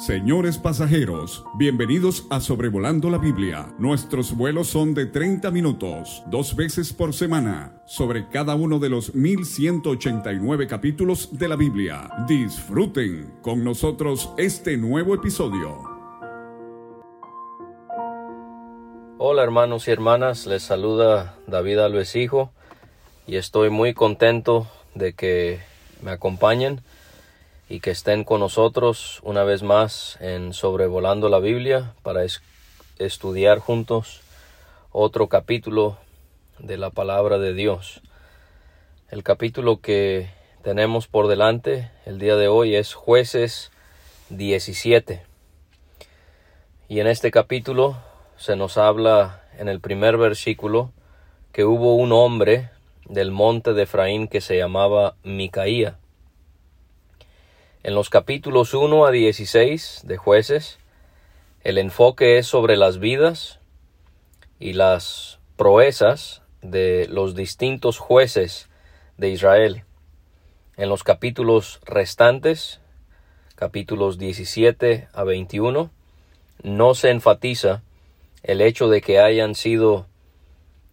Señores pasajeros, bienvenidos a Sobrevolando la Biblia. Nuestros vuelos son de 30 minutos, dos veces por semana, sobre cada uno de los 1189 capítulos de la Biblia. Disfruten con nosotros este nuevo episodio. Hola hermanos y hermanas, les saluda David Alves Hijo y estoy muy contento de que me acompañen y que estén con nosotros una vez más en Sobrevolando la Biblia para estudiar juntos otro capítulo de la palabra de Dios. El capítulo que tenemos por delante el día de hoy es jueces 17. Y en este capítulo se nos habla en el primer versículo que hubo un hombre del monte de Efraín que se llamaba Micaía en los capítulos 1 a 16 de jueces, el enfoque es sobre las vidas y las proezas de los distintos jueces de Israel. En los capítulos restantes, capítulos 17 a 21, no se enfatiza el hecho de que hayan sido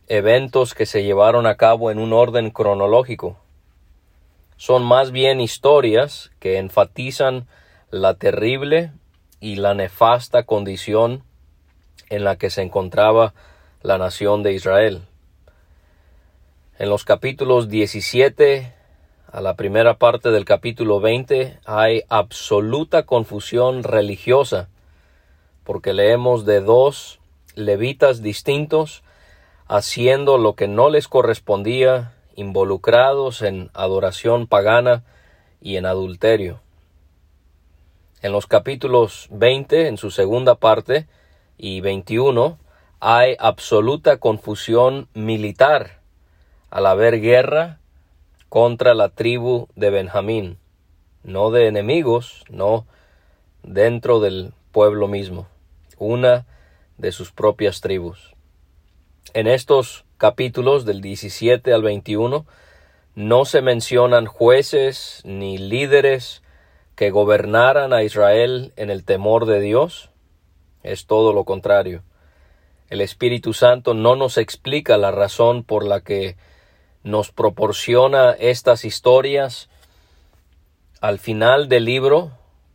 eventos que se llevaron a cabo en un orden cronológico, son más bien historias que enfatizan la terrible y la nefasta condición en la que se encontraba la nación de Israel. En los capítulos 17 a la primera parte del capítulo 20 hay absoluta confusión religiosa, porque leemos de dos levitas distintos haciendo lo que no les correspondía involucrados en adoración pagana y en adulterio. En los capítulos 20, en su segunda parte, y 21, hay absoluta confusión militar al haber guerra contra la tribu de Benjamín, no de enemigos, no dentro del pueblo mismo, una de sus propias tribus. En estos capítulos del 17 al 21 no se mencionan jueces ni líderes que gobernaran a Israel en el temor de Dios. Es todo lo contrario. El Espíritu Santo no nos explica la razón por la que nos proporciona estas historias al final del libro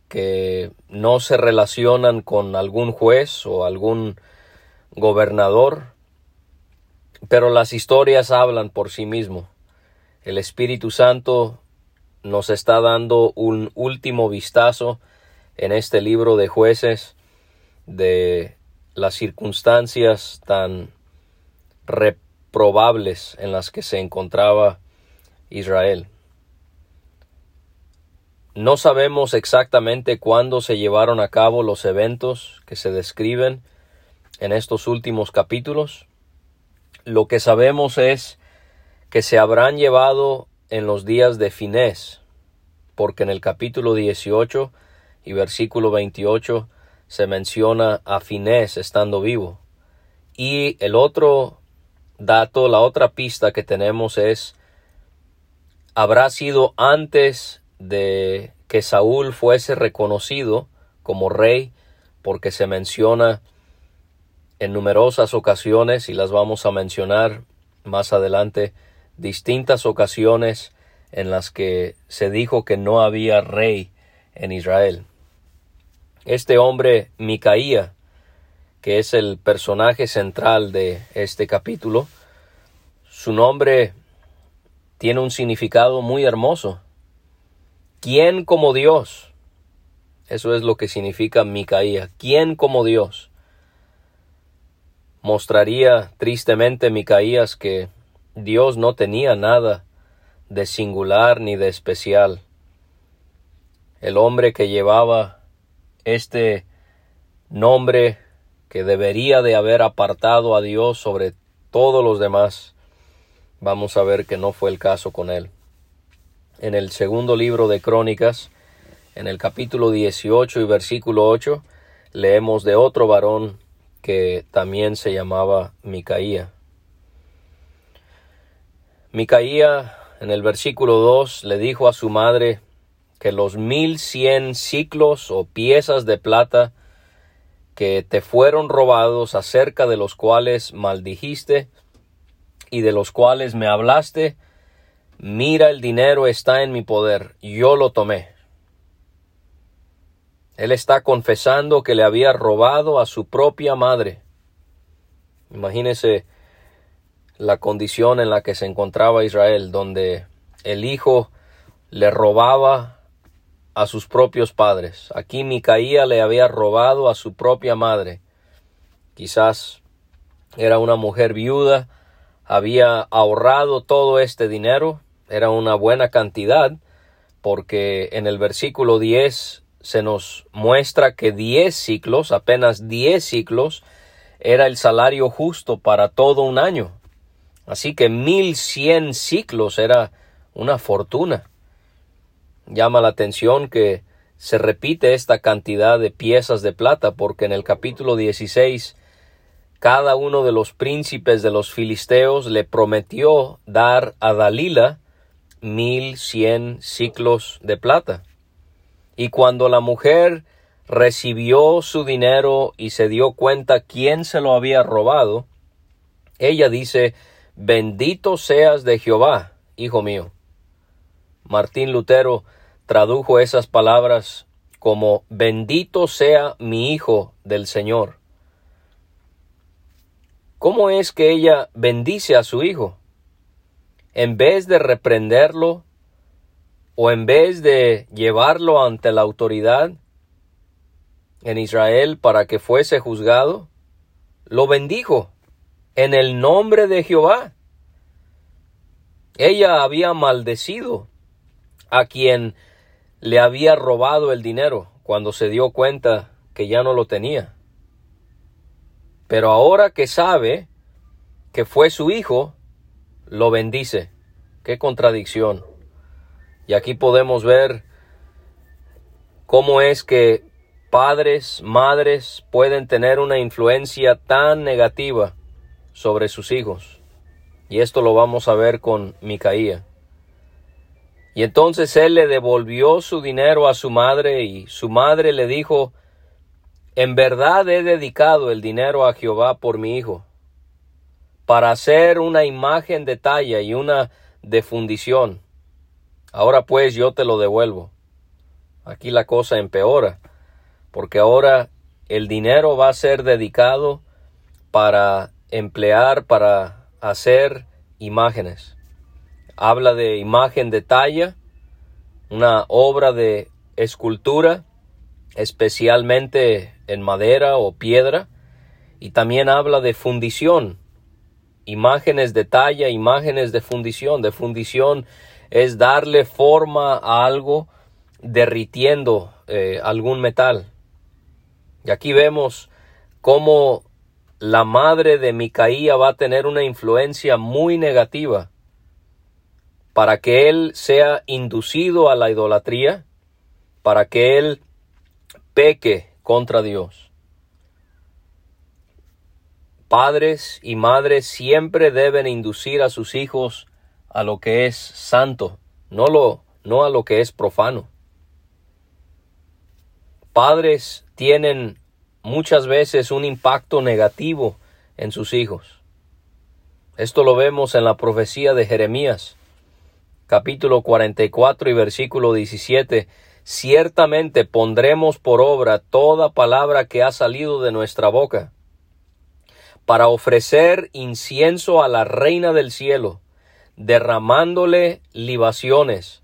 que no se relacionan con algún juez o algún gobernador, pero las historias hablan por sí mismo. El Espíritu Santo nos está dando un último vistazo en este libro de jueces de las circunstancias tan reprobables en las que se encontraba Israel. No sabemos exactamente cuándo se llevaron a cabo los eventos que se describen en estos últimos capítulos, lo que sabemos es que se habrán llevado en los días de Finés, porque en el capítulo 18 y versículo 28 se menciona a Finés estando vivo. Y el otro dato, la otra pista que tenemos es, habrá sido antes de que Saúl fuese reconocido como rey, porque se menciona en numerosas ocasiones, y las vamos a mencionar más adelante, distintas ocasiones en las que se dijo que no había rey en Israel. Este hombre, Micaía, que es el personaje central de este capítulo, su nombre tiene un significado muy hermoso. ¿Quién como Dios? Eso es lo que significa Micaía. ¿Quién como Dios? Mostraría tristemente Micaías que Dios no tenía nada de singular ni de especial. El hombre que llevaba este nombre que debería de haber apartado a Dios sobre todos los demás, vamos a ver que no fue el caso con él. En el segundo libro de Crónicas, en el capítulo 18 y versículo 8, leemos de otro varón que también se llamaba Micaía. Micaía en el versículo 2 le dijo a su madre que los mil cien ciclos o piezas de plata que te fueron robados acerca de los cuales maldijiste y de los cuales me hablaste, mira el dinero está en mi poder, yo lo tomé. Él está confesando que le había robado a su propia madre. Imagínese la condición en la que se encontraba Israel, donde el hijo le robaba a sus propios padres. Aquí Micaía le había robado a su propia madre. Quizás era una mujer viuda, había ahorrado todo este dinero, era una buena cantidad, porque en el versículo 10 se nos muestra que 10 ciclos, apenas 10 ciclos, era el salario justo para todo un año. Así que 1100 ciclos era una fortuna. Llama la atención que se repite esta cantidad de piezas de plata porque en el capítulo 16 cada uno de los príncipes de los filisteos le prometió dar a Dalila mil cien ciclos de plata. Y cuando la mujer recibió su dinero y se dio cuenta quién se lo había robado, ella dice, bendito seas de Jehová, hijo mío. Martín Lutero tradujo esas palabras como bendito sea mi hijo del Señor. ¿Cómo es que ella bendice a su hijo? En vez de reprenderlo o en vez de llevarlo ante la autoridad en Israel para que fuese juzgado, lo bendijo en el nombre de Jehová. Ella había maldecido a quien le había robado el dinero cuando se dio cuenta que ya no lo tenía. Pero ahora que sabe que fue su hijo, lo bendice. Qué contradicción. Y aquí podemos ver cómo es que padres, madres pueden tener una influencia tan negativa sobre sus hijos. Y esto lo vamos a ver con Micaía. Y entonces él le devolvió su dinero a su madre y su madre le dijo, en verdad he dedicado el dinero a Jehová por mi hijo, para hacer una imagen de talla y una de fundición. Ahora pues yo te lo devuelvo. Aquí la cosa empeora, porque ahora el dinero va a ser dedicado para emplear, para hacer imágenes habla de imagen de talla, una obra de escultura, especialmente en madera o piedra, y también habla de fundición, imágenes de talla, imágenes de fundición. De fundición es darle forma a algo derritiendo eh, algún metal. Y aquí vemos cómo la madre de Micaía va a tener una influencia muy negativa para que él sea inducido a la idolatría, para que él peque contra Dios. Padres y madres siempre deben inducir a sus hijos a lo que es santo, no, lo, no a lo que es profano. Padres tienen muchas veces un impacto negativo en sus hijos. Esto lo vemos en la profecía de Jeremías capítulo 44 y versículo 17, ciertamente pondremos por obra toda palabra que ha salido de nuestra boca, para ofrecer incienso a la reina del cielo, derramándole libaciones,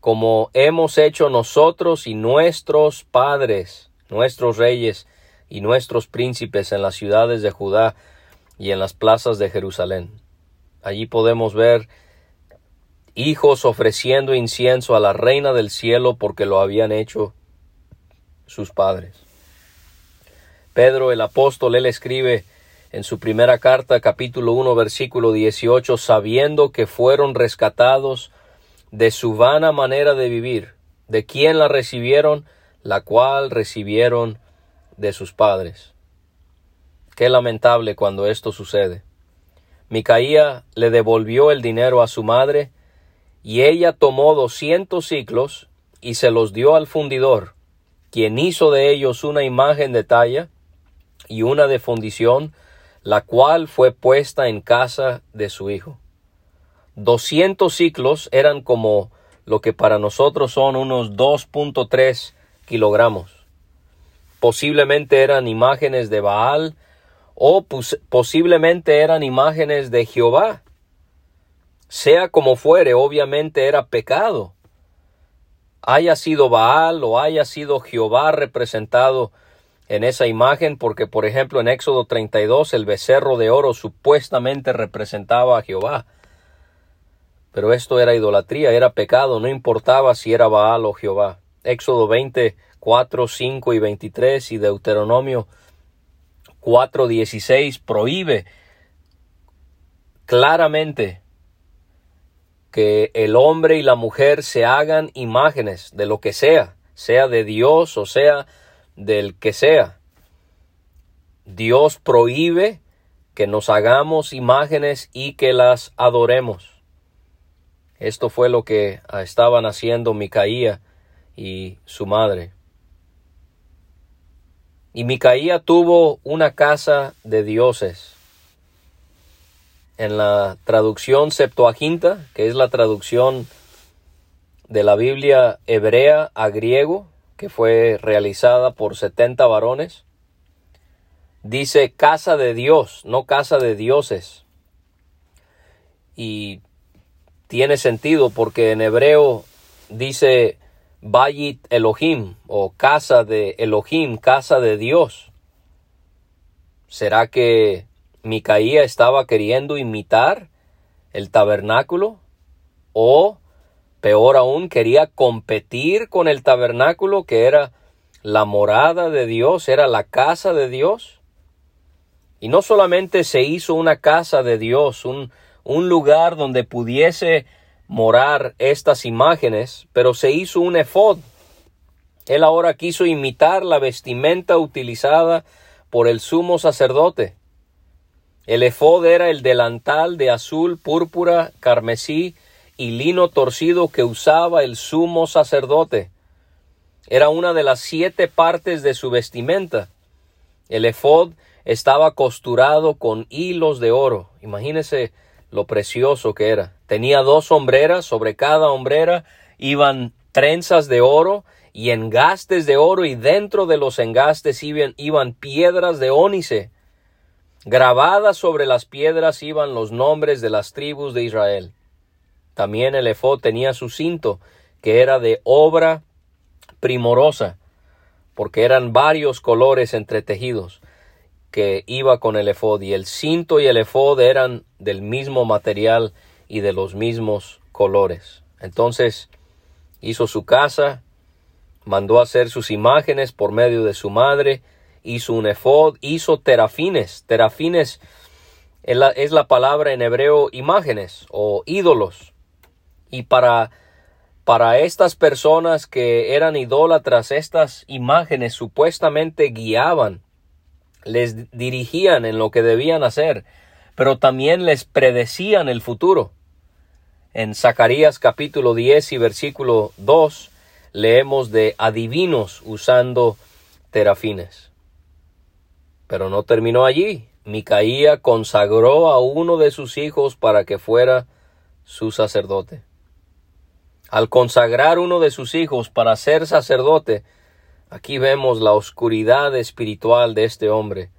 como hemos hecho nosotros y nuestros padres, nuestros reyes y nuestros príncipes en las ciudades de Judá y en las plazas de Jerusalén. Allí podemos ver hijos ofreciendo incienso a la reina del cielo porque lo habían hecho sus padres. Pedro el apóstol, él escribe en su primera carta, capítulo 1, versículo 18, sabiendo que fueron rescatados de su vana manera de vivir, de quien la recibieron, la cual recibieron de sus padres. Qué lamentable cuando esto sucede. Micaía le devolvió el dinero a su madre, y ella tomó doscientos ciclos y se los dio al fundidor, quien hizo de ellos una imagen de talla y una de fundición, la cual fue puesta en casa de su hijo. Doscientos ciclos eran como lo que para nosotros son unos 2.3 kilogramos. Posiblemente eran imágenes de Baal o posiblemente eran imágenes de Jehová. Sea como fuere, obviamente era pecado. Haya sido Baal o haya sido Jehová representado en esa imagen, porque por ejemplo en Éxodo 32 el becerro de oro supuestamente representaba a Jehová. Pero esto era idolatría, era pecado, no importaba si era Baal o Jehová. Éxodo 24, 5 y 23 y Deuteronomio 4, 16 prohíbe claramente que el hombre y la mujer se hagan imágenes de lo que sea, sea de Dios o sea del que sea. Dios prohíbe que nos hagamos imágenes y que las adoremos. Esto fue lo que estaban haciendo Micaía y su madre. Y Micaía tuvo una casa de dioses. En la traducción Septuaginta, que es la traducción de la Biblia hebrea a griego, que fue realizada por 70 varones, dice casa de Dios, no casa de dioses. Y tiene sentido porque en hebreo dice Bayit Elohim o casa de Elohim, casa de Dios. ¿Será que Micaía estaba queriendo imitar el tabernáculo? ¿O peor aún quería competir con el tabernáculo que era la morada de Dios, era la casa de Dios? Y no solamente se hizo una casa de Dios, un, lugar donde pudiese morar estas imágenes, pero se hizo un efod. Él ahora quiso imitar la vestimenta utilizada por el sumo sacerdote. El efod era el delantal de azul, púrpura, carmesí y lino torcido que usaba el sumo sacerdote. Era una de las siete partes de su vestimenta. El efod estaba costurado con hilos de oro. Imagínese lo precioso que era. Tenía dos sombreras, sobre cada hombrera iban trenzas de oro y engastes de oro y dentro de los engastes iban, iban piedras de ónice. Grabadas sobre las piedras iban los nombres de las tribus de Israel. También el efod tenía su cinto, que era de obra primorosa, porque eran varios colores entretejidos que iba con el efod y el cinto y el efod eran del mismo material y de los mismos colores. Entonces hizo su casa, mandó hacer sus imágenes por medio de su madre, hizo un efod, hizo terafines. Terafines es la, es la palabra en hebreo imágenes o ídolos. Y para para estas personas que eran idólatras, estas imágenes supuestamente guiaban les dirigían en lo que debían hacer, pero también les predecían el futuro. En Zacarías capítulo 10 y versículo 2 leemos de adivinos usando terafines. Pero no terminó allí. Micaía consagró a uno de sus hijos para que fuera su sacerdote. Al consagrar uno de sus hijos para ser sacerdote, Aquí vemos la oscuridad espiritual de este hombre.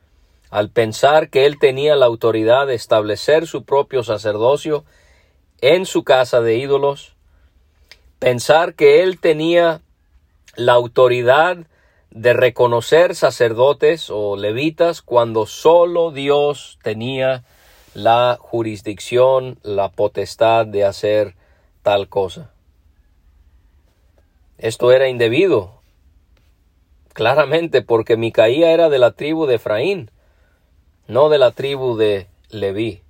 Al pensar que él tenía la autoridad de establecer su propio sacerdocio en su casa de ídolos, pensar que él tenía la autoridad de reconocer sacerdotes o levitas cuando solo Dios tenía la jurisdicción, la potestad de hacer tal cosa. Esto era indebido, Claramente, porque Micaía era de la tribu de Efraín, no de la tribu de Leví.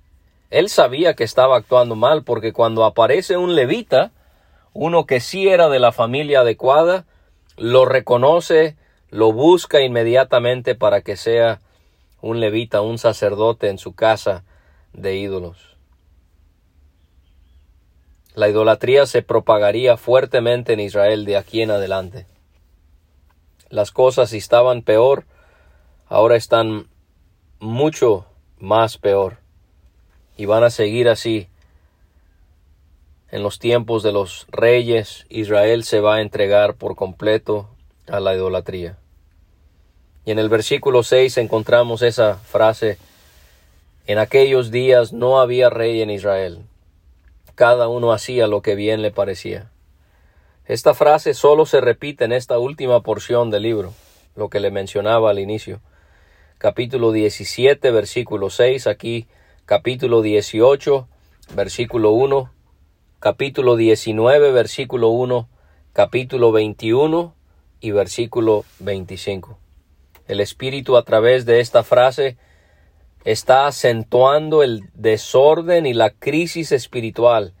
Él sabía que estaba actuando mal, porque cuando aparece un levita, uno que sí era de la familia adecuada, lo reconoce, lo busca inmediatamente para que sea un levita, un sacerdote en su casa de ídolos. La idolatría se propagaría fuertemente en Israel de aquí en adelante. Las cosas estaban peor, ahora están mucho más peor. Y van a seguir así. En los tiempos de los reyes, Israel se va a entregar por completo a la idolatría. Y en el versículo 6 encontramos esa frase, en aquellos días no había rey en Israel. Cada uno hacía lo que bien le parecía. Esta frase solo se repite en esta última porción del libro, lo que le mencionaba al inicio. Capítulo 17, versículo 6, aquí capítulo 18, versículo 1, capítulo 19, versículo 1, capítulo 21 y versículo 25. El Espíritu a través de esta frase está acentuando el desorden y la crisis espiritual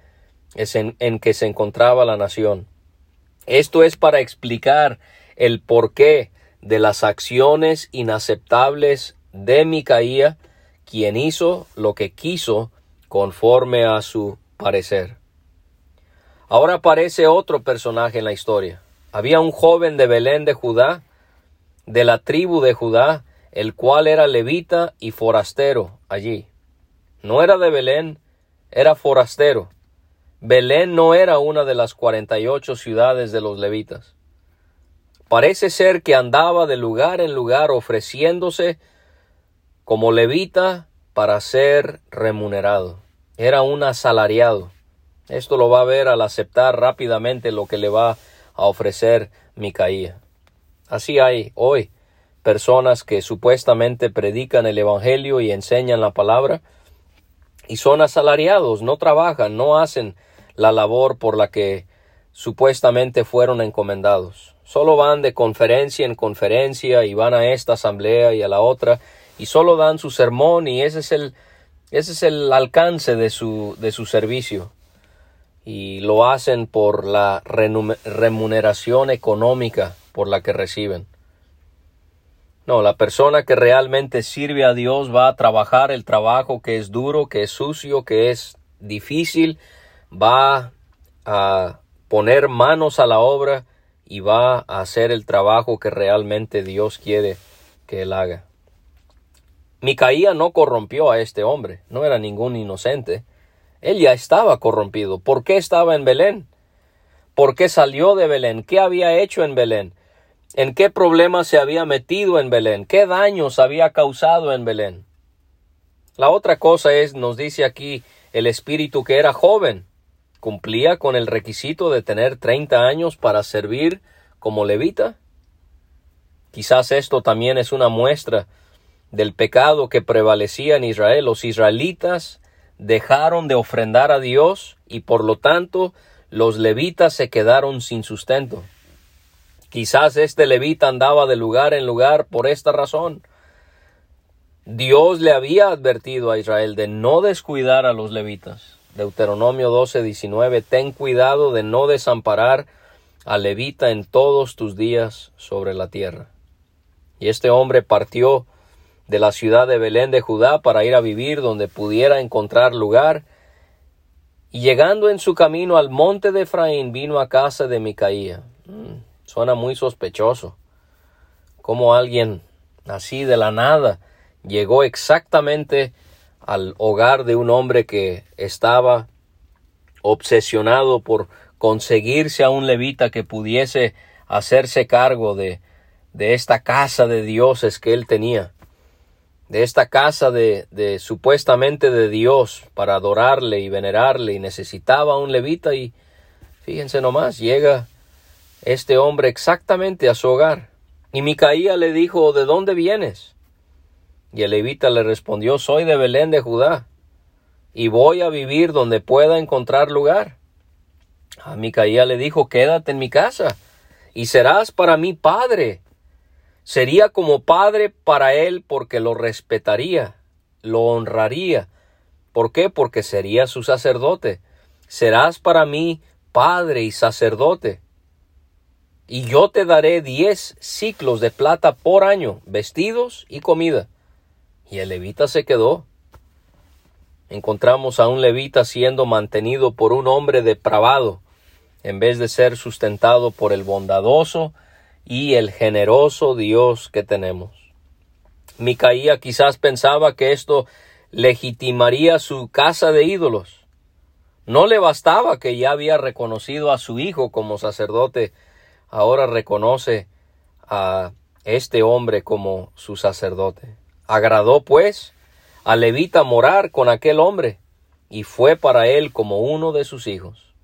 en, que se encontraba la nación. Esto es para explicar el porqué de las acciones inaceptables de Micaía, quien hizo lo que quiso conforme a su parecer. Ahora aparece otro personaje en la historia. Había un joven de Belén de Judá, de la tribu de Judá, el cual era levita y forastero allí. No era de Belén, era forastero. Belén no era una de las cuarenta y ocho ciudades de los levitas. Parece ser que andaba de lugar en lugar ofreciéndose como levita para ser remunerado. Era un asalariado. Esto lo va a ver al aceptar rápidamente lo que le va a ofrecer Micaía. Así hay hoy personas que supuestamente predican el Evangelio y enseñan la palabra y son asalariados, no trabajan, no hacen la labor por la que supuestamente fueron encomendados. Solo van de conferencia en conferencia y van a esta asamblea y a la otra y solo dan su sermón y ese es el, ese es el alcance de su, de su servicio y lo hacen por la remuneración económica por la que reciben. No, la persona que realmente sirve a Dios va a trabajar el trabajo que es duro, que es sucio, que es difícil, va a poner manos a la obra y va a hacer el trabajo que realmente Dios quiere que él haga. Micaía no corrompió a este hombre, no era ningún inocente. Él ya estaba corrompido. ¿Por qué estaba en Belén? ¿Por qué salió de Belén? ¿Qué había hecho en Belén? ¿En qué problemas se había metido en Belén? ¿Qué daños había causado en Belén? La otra cosa es, nos dice aquí el espíritu que era joven. ¿Cumplía con el requisito de tener treinta años para servir como levita? Quizás esto también es una muestra del pecado que prevalecía en Israel. Los israelitas dejaron de ofrendar a Dios y por lo tanto los levitas se quedaron sin sustento. Quizás este levita andaba de lugar en lugar por esta razón. Dios le había advertido a Israel de no descuidar a los levitas. Deuteronomio 12, 19, ten cuidado de no desamparar al levita en todos tus días sobre la tierra. Y este hombre partió de la ciudad de Belén de Judá para ir a vivir donde pudiera encontrar lugar. Y llegando en su camino al monte de Efraín, vino a casa de Micaía. Suena muy sospechoso. Como alguien así de la nada llegó exactamente al hogar de un hombre que estaba obsesionado por conseguirse a un levita que pudiese hacerse cargo de, de esta casa de dioses que él tenía de esta casa de, de, supuestamente de Dios para adorarle y venerarle y necesitaba un levita y fíjense nomás, llega este hombre exactamente a su hogar. Y Micaía le dijo, ¿de dónde vienes? Y el levita le respondió, soy de Belén de Judá y voy a vivir donde pueda encontrar lugar. A Micaía le dijo, quédate en mi casa y serás para mí padre Sería como padre para él porque lo respetaría, lo honraría. ¿Por qué? Porque sería su sacerdote. Serás para mí padre y sacerdote. Y yo te daré diez ciclos de plata por año, vestidos y comida. Y el levita se quedó. encontramos a un levita siendo mantenido por un hombre depravado, en vez de ser sustentado por el bondadoso y el generoso Dios que tenemos. Micaía quizás pensaba que esto legitimaría su casa de ídolos. No le bastaba que ya había reconocido a su hijo como sacerdote, ahora reconoce a este hombre como su sacerdote. Agradó, pues, a Levita morar con aquel hombre, y fue para él como uno de sus hijos.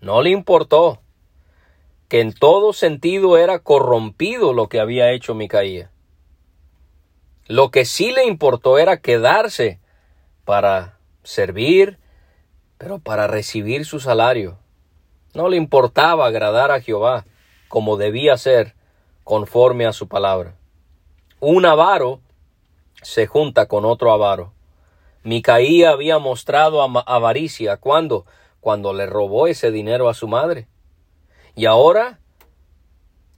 No le importó que en todo sentido era corrompido lo que había hecho Micaía. Lo que sí le importó era quedarse para servir, pero para recibir su salario. No le importaba agradar a Jehová como debía ser conforme a su palabra. Un avaro se junta con otro avaro. Micaía había mostrado avaricia cuando cuando le robó ese dinero a su madre. Y ahora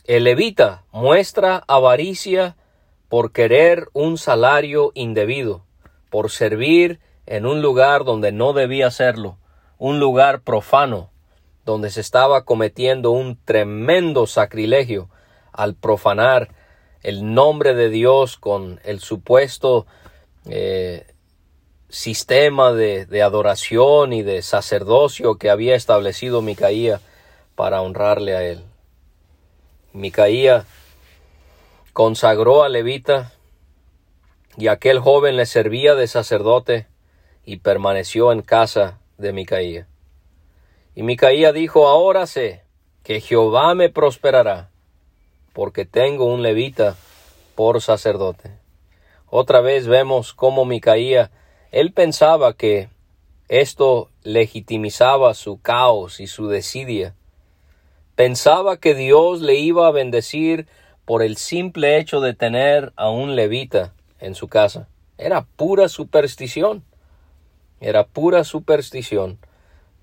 el levita muestra avaricia por querer un salario indebido, por servir en un lugar donde no debía serlo, un lugar profano, donde se estaba cometiendo un tremendo sacrilegio al profanar el nombre de Dios con el supuesto eh, sistema de, de, adoración y de sacerdocio que había establecido Micaía para honrarle a él. Micaía consagró a Levita y aquel joven le servía de sacerdote y permaneció en casa de Micaía. Y Micaía dijo, ahora sé que Jehová me prosperará porque tengo un levita por sacerdote. Otra vez vemos cómo Micaía, él pensaba que esto legitimizaba su caos y su desidia. Pensaba que Dios le iba a bendecir por el simple hecho de tener a un levita en su casa. Era pura superstición. Era pura superstición.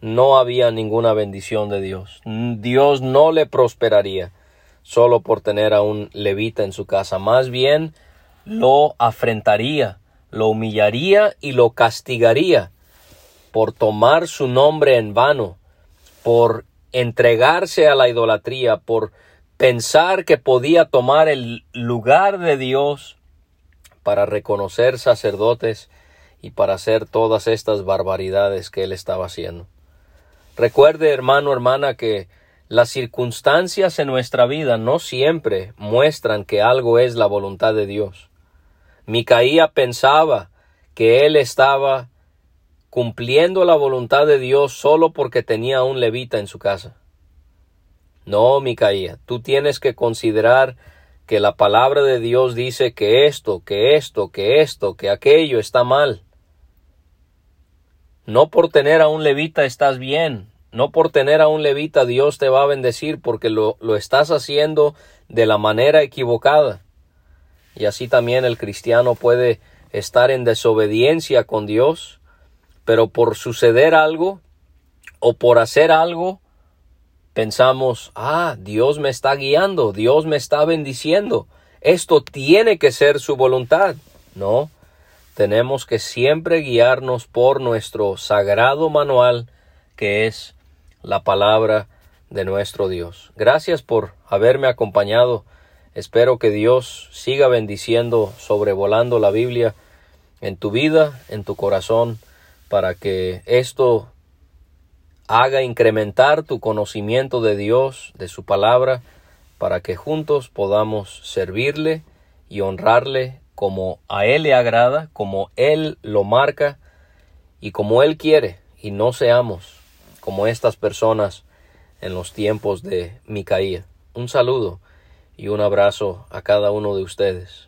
No había ninguna bendición de Dios. Dios no le prosperaría solo por tener a un levita en su casa. Más bien lo afrentaría, lo humillaría y lo castigaría por tomar su nombre en vano, por entregarse a la idolatría, por pensar que podía tomar el lugar de Dios para reconocer sacerdotes y para hacer todas estas barbaridades que él estaba haciendo. Recuerde, hermano, hermana, que las circunstancias en nuestra vida no siempre muestran que algo es la voluntad de Dios. Micaía pensaba que él estaba cumpliendo la voluntad de Dios solo porque tenía un levita en su casa. No, Micaía, tú tienes que considerar que la palabra de Dios dice que esto, que esto, que esto, que aquello está mal. No por tener a un levita estás bien, no por tener a un levita Dios te va a bendecir porque lo, lo estás haciendo de la manera equivocada. Y así también el cristiano puede estar en desobediencia con Dios, pero por suceder algo o por hacer algo, pensamos, ah, Dios me está guiando, Dios me está bendiciendo, esto tiene que ser su voluntad. No, tenemos que siempre guiarnos por nuestro sagrado manual que es la palabra de nuestro Dios. Gracias por haberme acompañado. Espero que Dios siga bendiciendo, sobrevolando la Biblia en tu vida, en tu corazón, para que esto haga incrementar tu conocimiento de Dios, de su palabra, para que juntos podamos servirle y honrarle como a Él le agrada, como Él lo marca y como Él quiere, y no seamos como estas personas en los tiempos de Micaía. Un saludo y un abrazo a cada uno de ustedes.